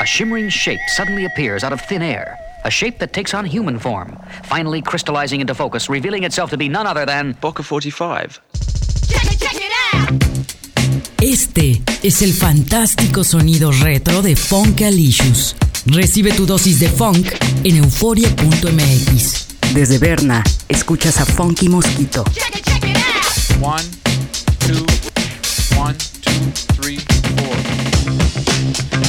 a shimmering shape suddenly appears out of thin air. A shape that takes on human form, finally crystallizing into focus, revealing itself to be none other than Boca 45. Check it, check it out. Este es el fantástico sonido retro de Funk Funkalicious. Recibe tu dosis de funk en euforia.mx. Desde Berna, escuchas a Funky Mosquito. One, two, one, two, three, four.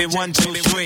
Baby, one, two, three.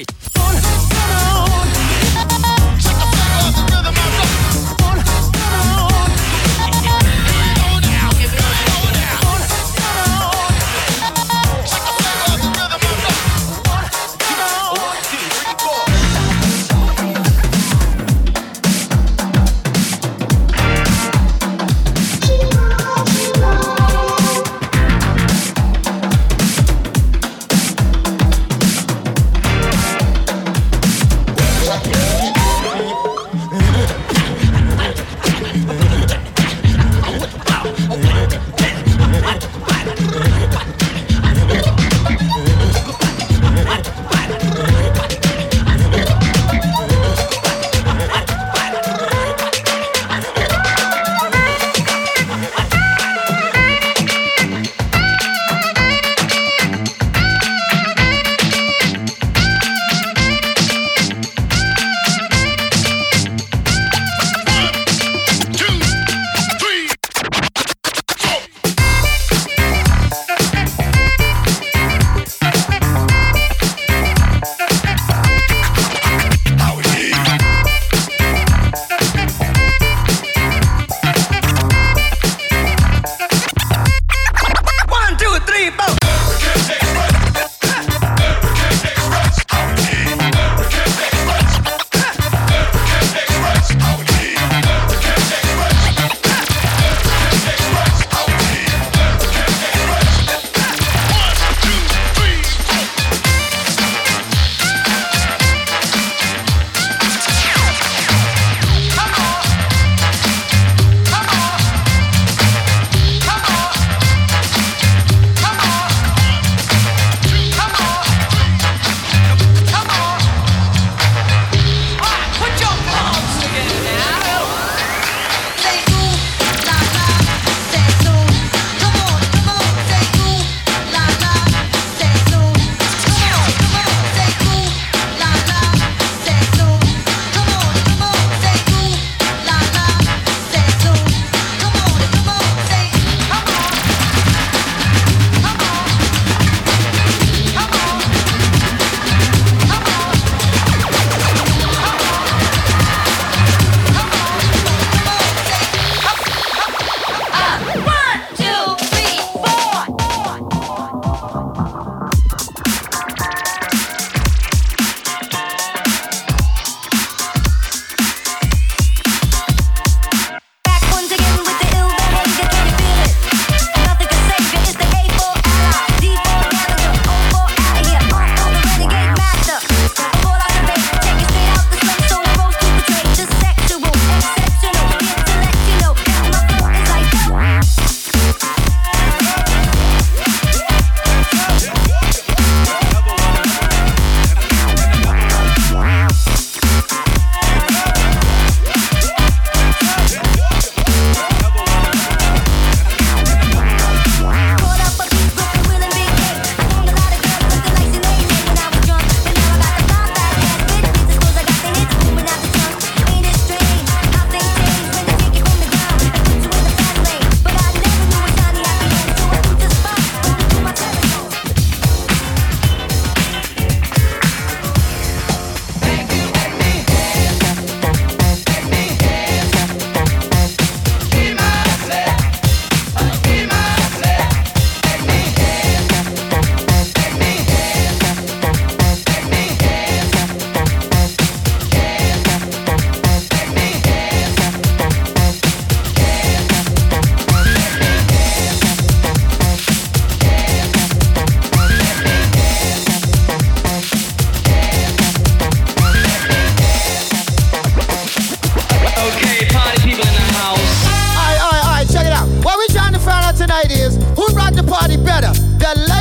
Party better, the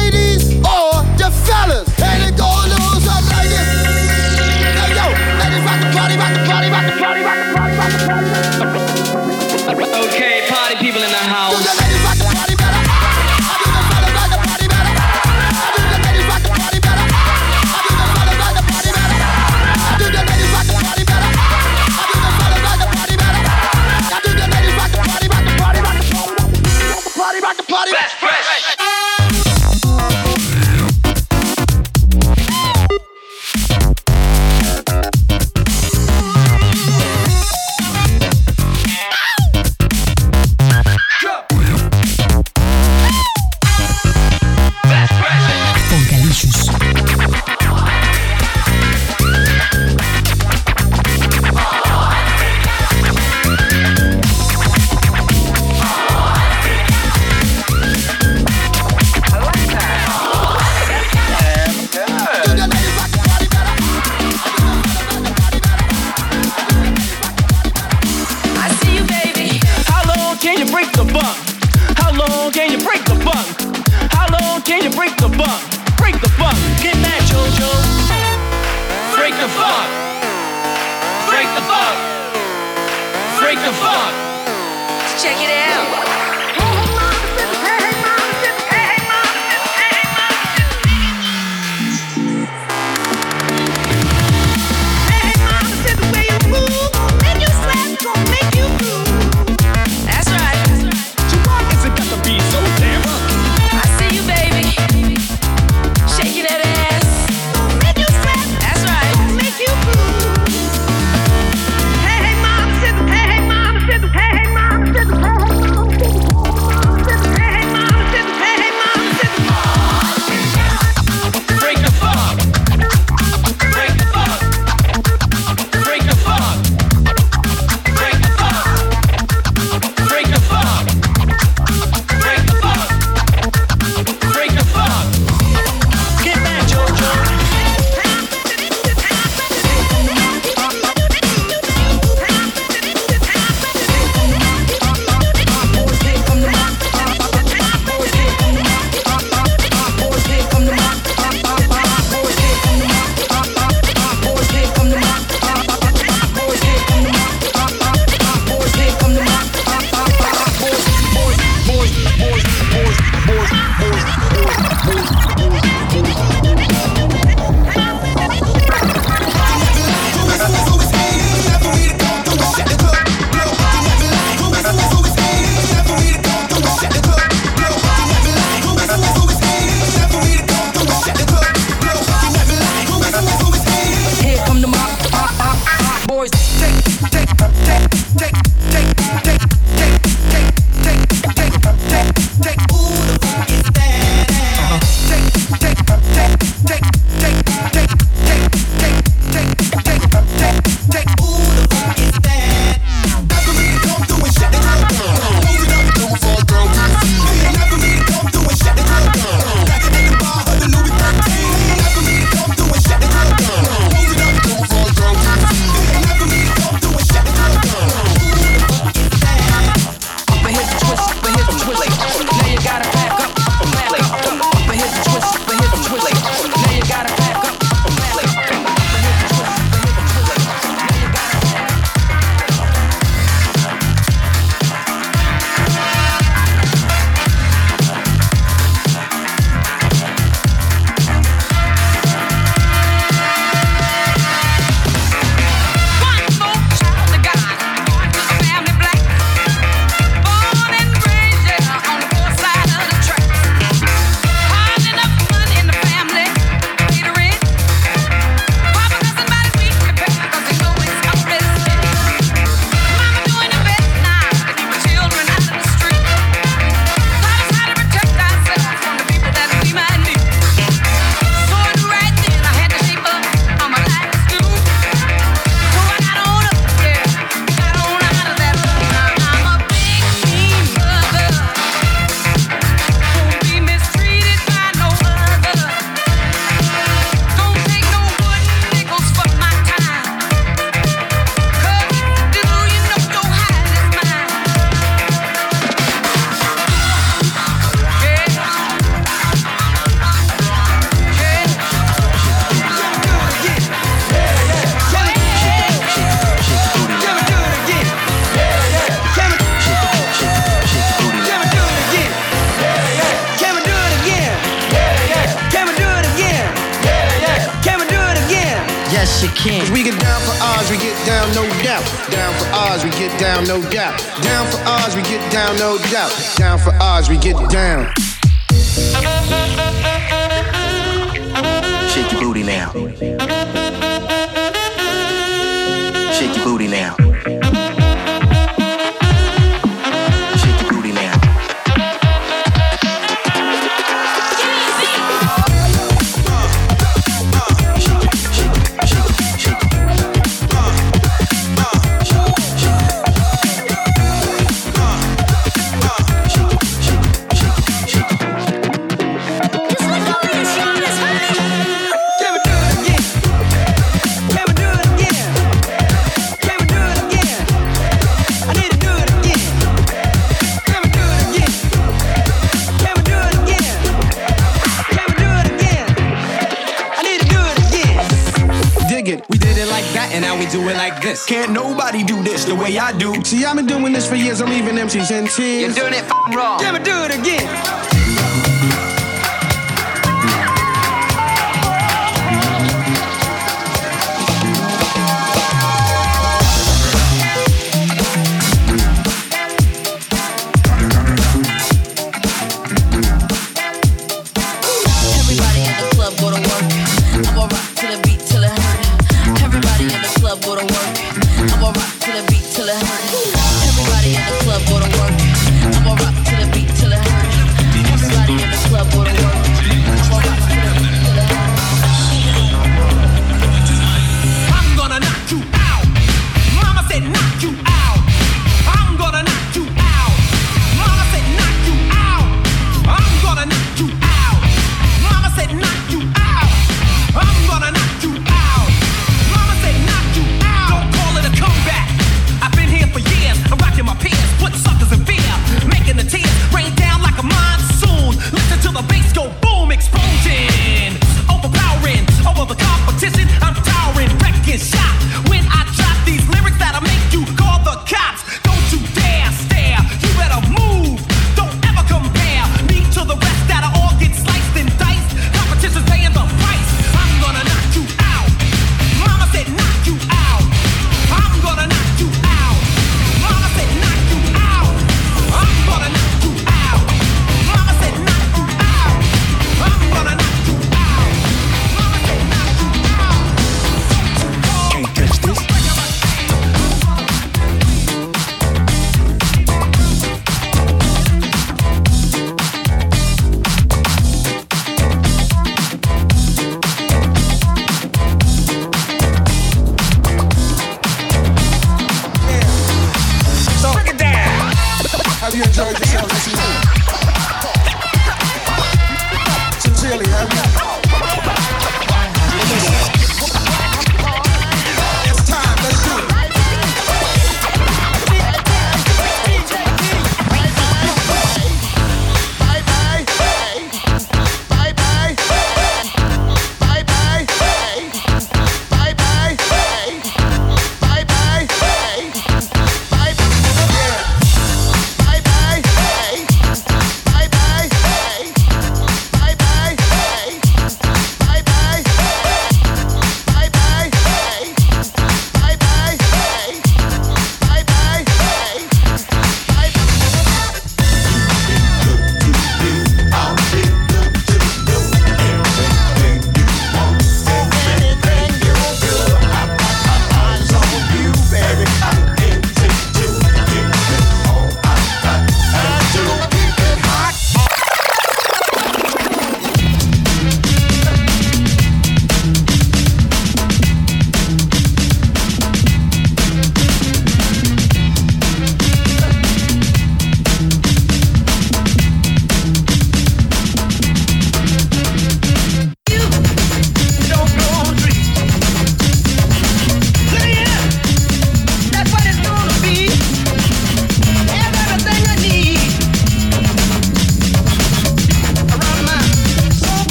See, I've been doing this for years, I'm leaving MCs in tears. You're doing it wrong. Never do it again.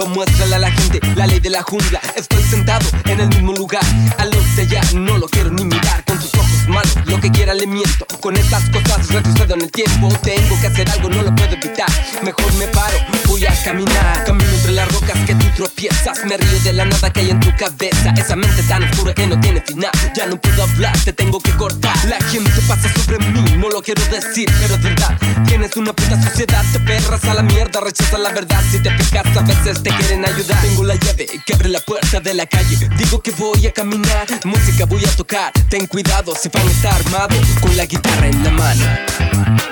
Tumba, muéstrale a la gente la ley de la jungla. Estoy sentado en el mismo lugar, a los de allá no lo quiero ni mirar con tus ojos malos. Lo que quiera le miento, con estas cosas retrocedo en el tiempo. Tengo que hacer algo, no lo puedo evitar. Mejor me paro, voy a caminar. Las rocas que tú tropiezas. Me río de la nada que hay en tu cabeza. Esa mente tan oscura que no tiene final. Ya no puedo hablar, te tengo que cortar. La gente pasa sobre mí, no lo quiero decir, pero es verdad. Tienes una puta sociedad, te perras a la mierda, rechazas la verdad. Si te fijas, a veces te quieren ayudar. Tengo la llave que abre la puerta de la calle. Digo que voy a caminar, música voy a tocar. Ten cuidado, si van a estar armados con la guitarra en la mano.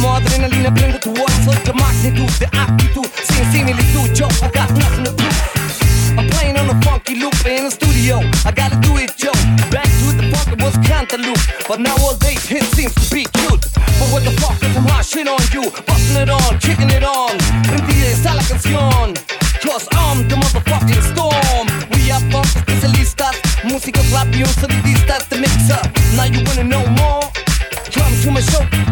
Como adrenalina prendo tu voz. Soy la magnitud de actitud. Sin similitud, yo I got nothing to prove. I'm playing on a funky loop in the studio. I gotta do it, yo. Back to the funk, it was cantaloupe. But nowadays, hit seems to be cute. But what the fuck is some hot on you? Busting it on, kicking it on. Prendida está la canción. Cause I'm the motherfucking storm. We are funk especialistas. Músicos rap y un sonidistas. The mixer. Now you wanna know more? Come to my show.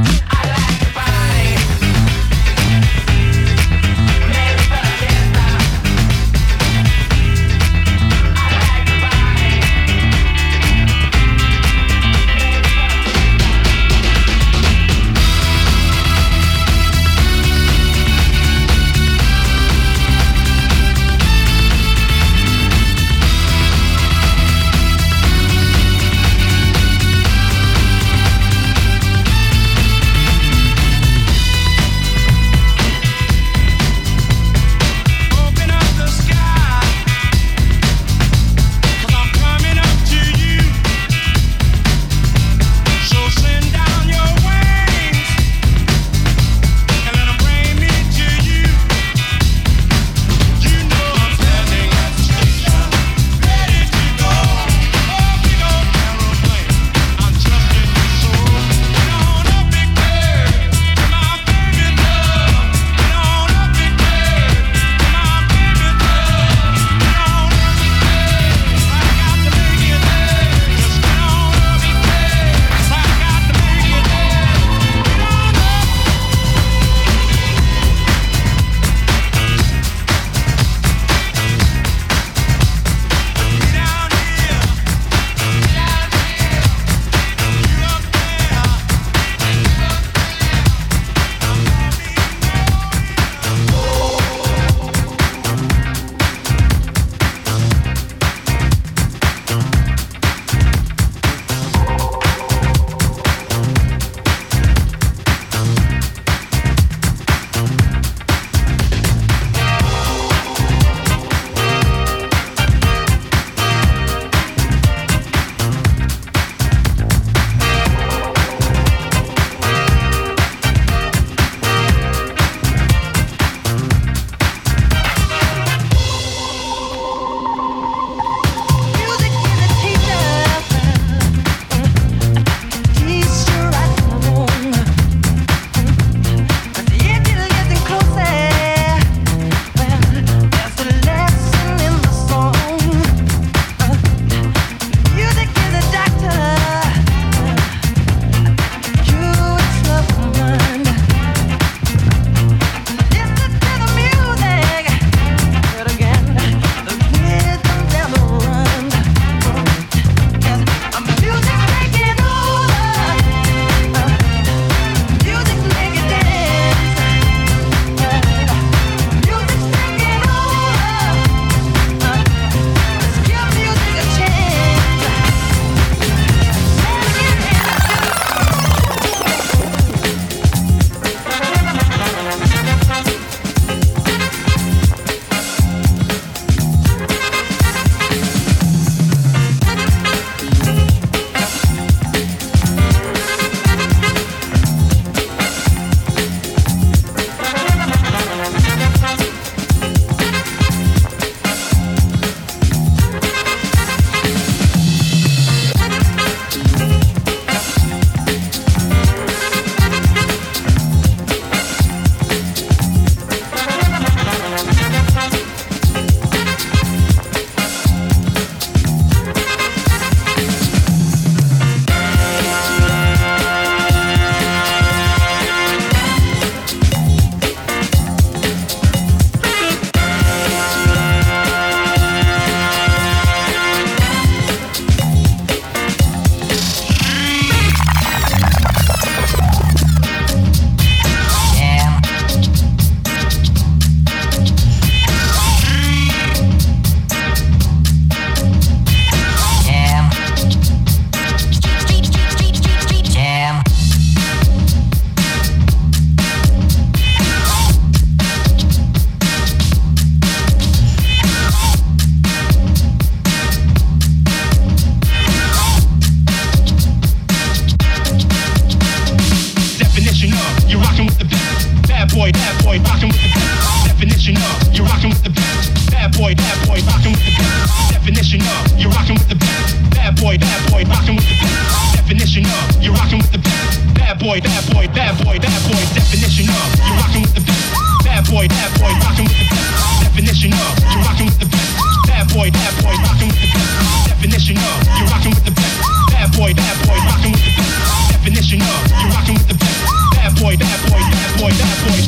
Definition of you're rocking with the best. Bad boy, bad boy, rocking with the best. Definition of you're rocking with the best. Bad boy, bad boy, bad boy, bad boy. Definition of you're rocking with the best. Bad boy, bad boy, rocking with the best. Definition of you're rocking with the best. Bad boy, bad boy, rocking with the best. Definition of you're rocking with the best. Bad boy, bad boy, rocking with the best. Definition of you're rocking with the best. Bad boy, bad boy, bad boy, bad boy.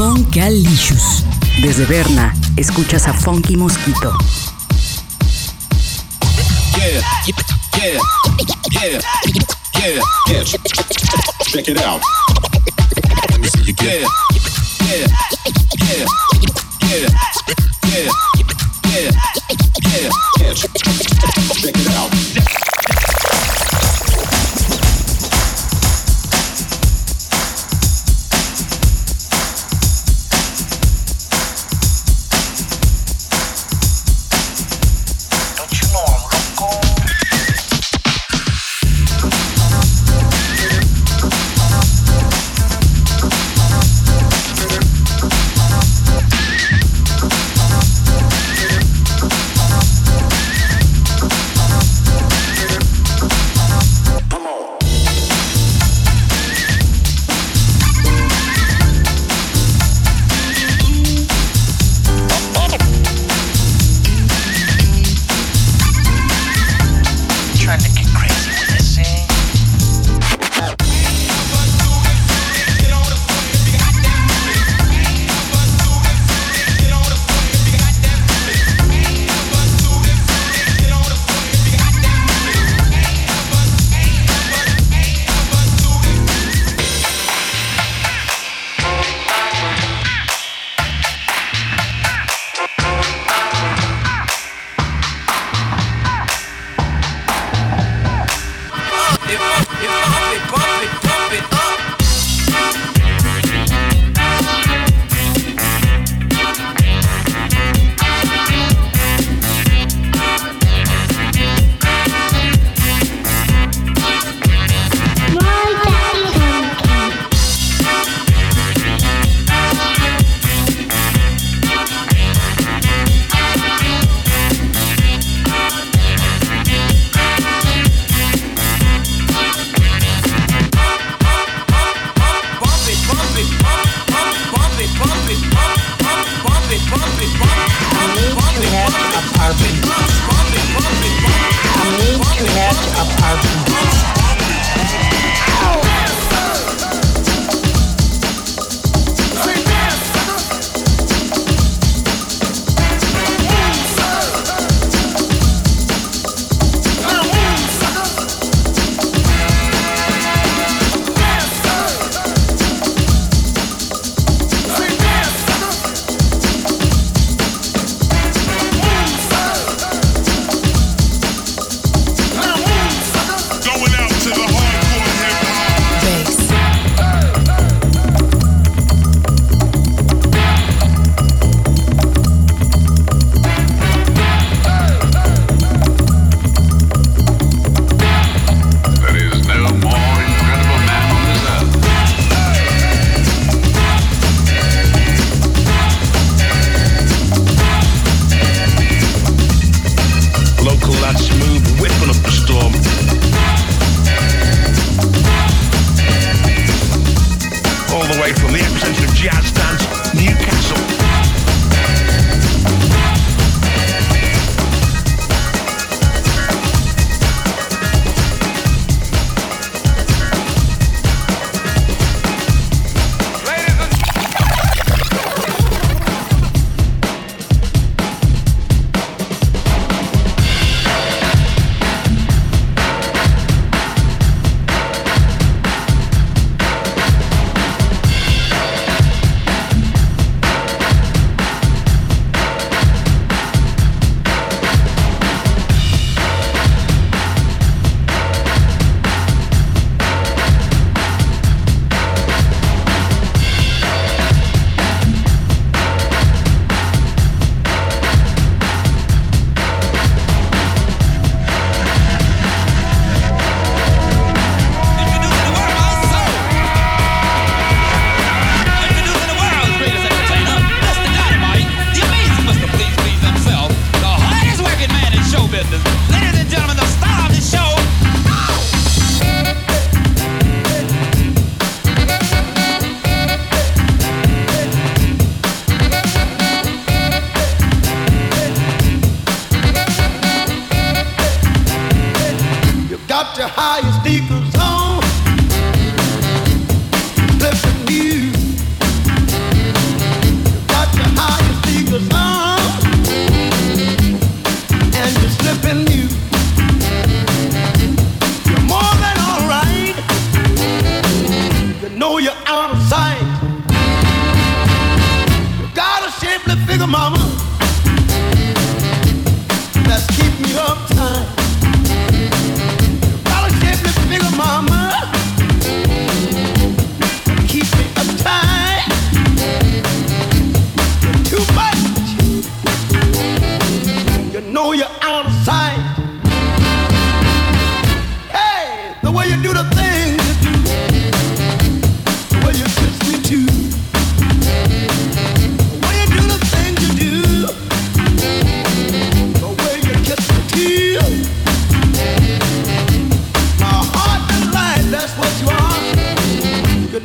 Funkalicious. Desde Berna, escuchas a Funky Mosquito. Check it out.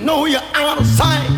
Know you're out of sight.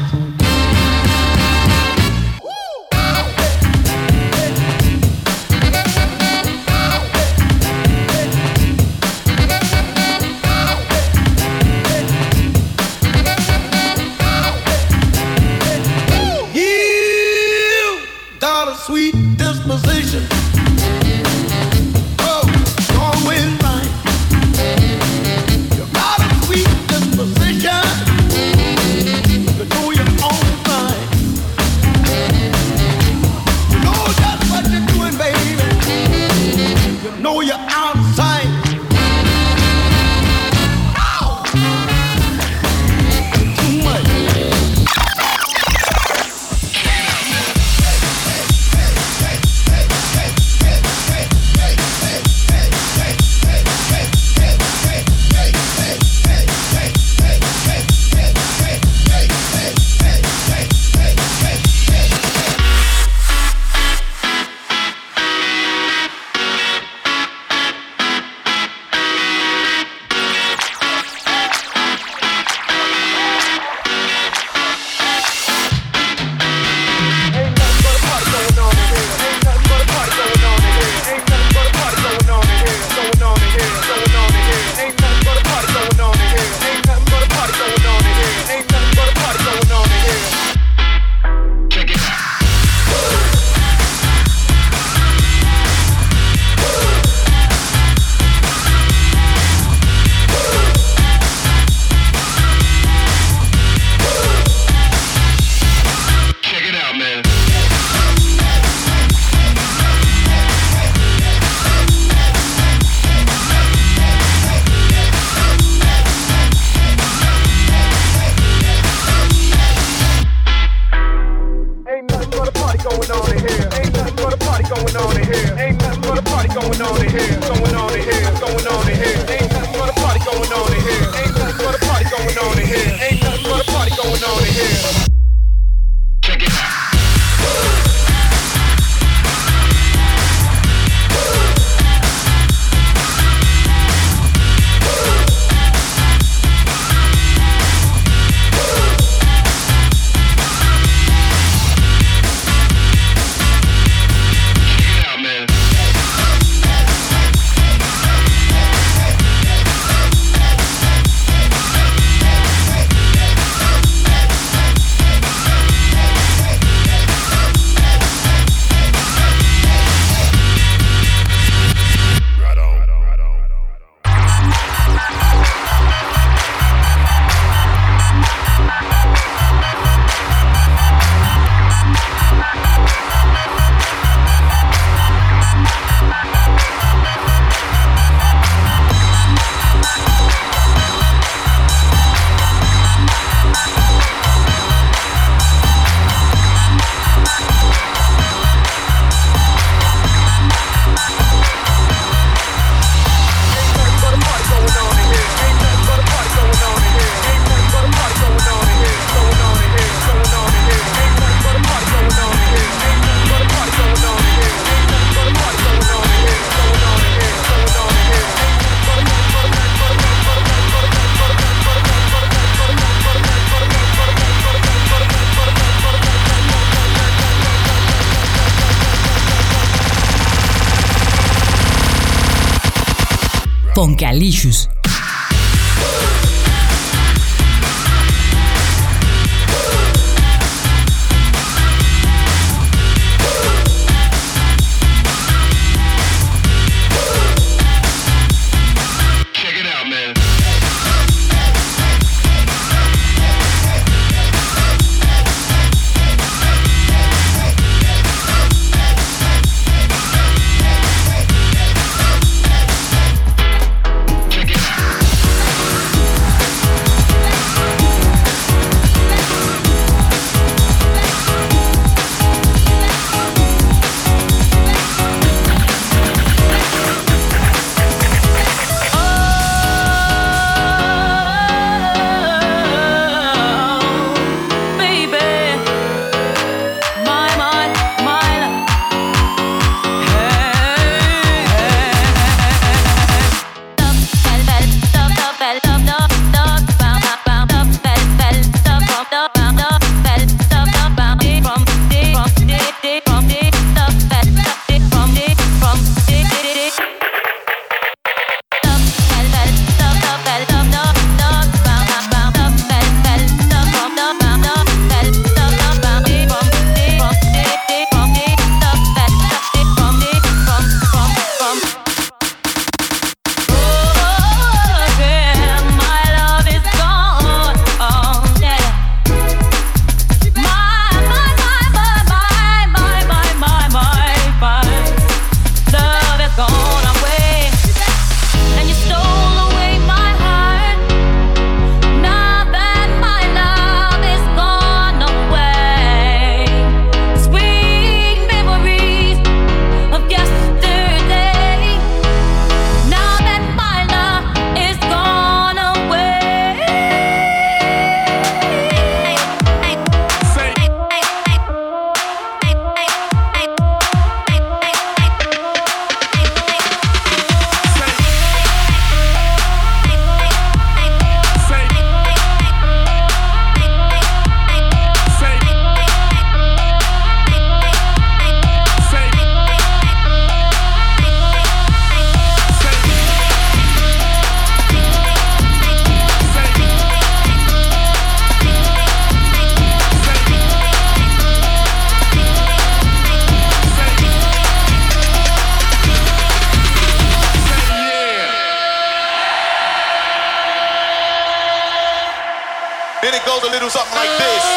lixos? Little something like this.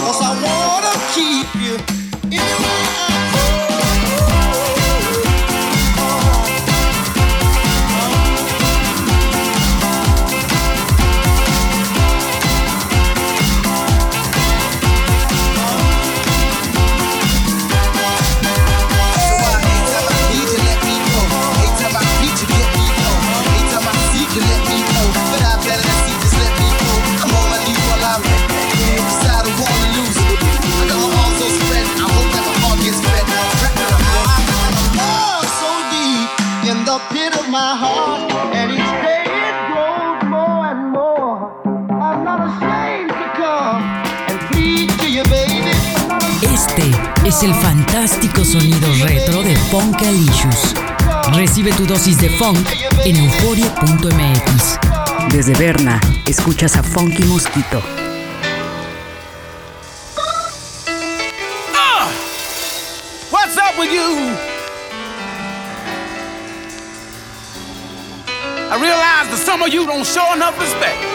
Cause I wanna keep you in my I es el fantástico sonido retro de Funkalicious. Recibe tu dosis de funk en euforia.mx. Desde Berna, escuchas a Funky Mosquito. Uh, what's up with you? I realize that some of you don't show enough respect.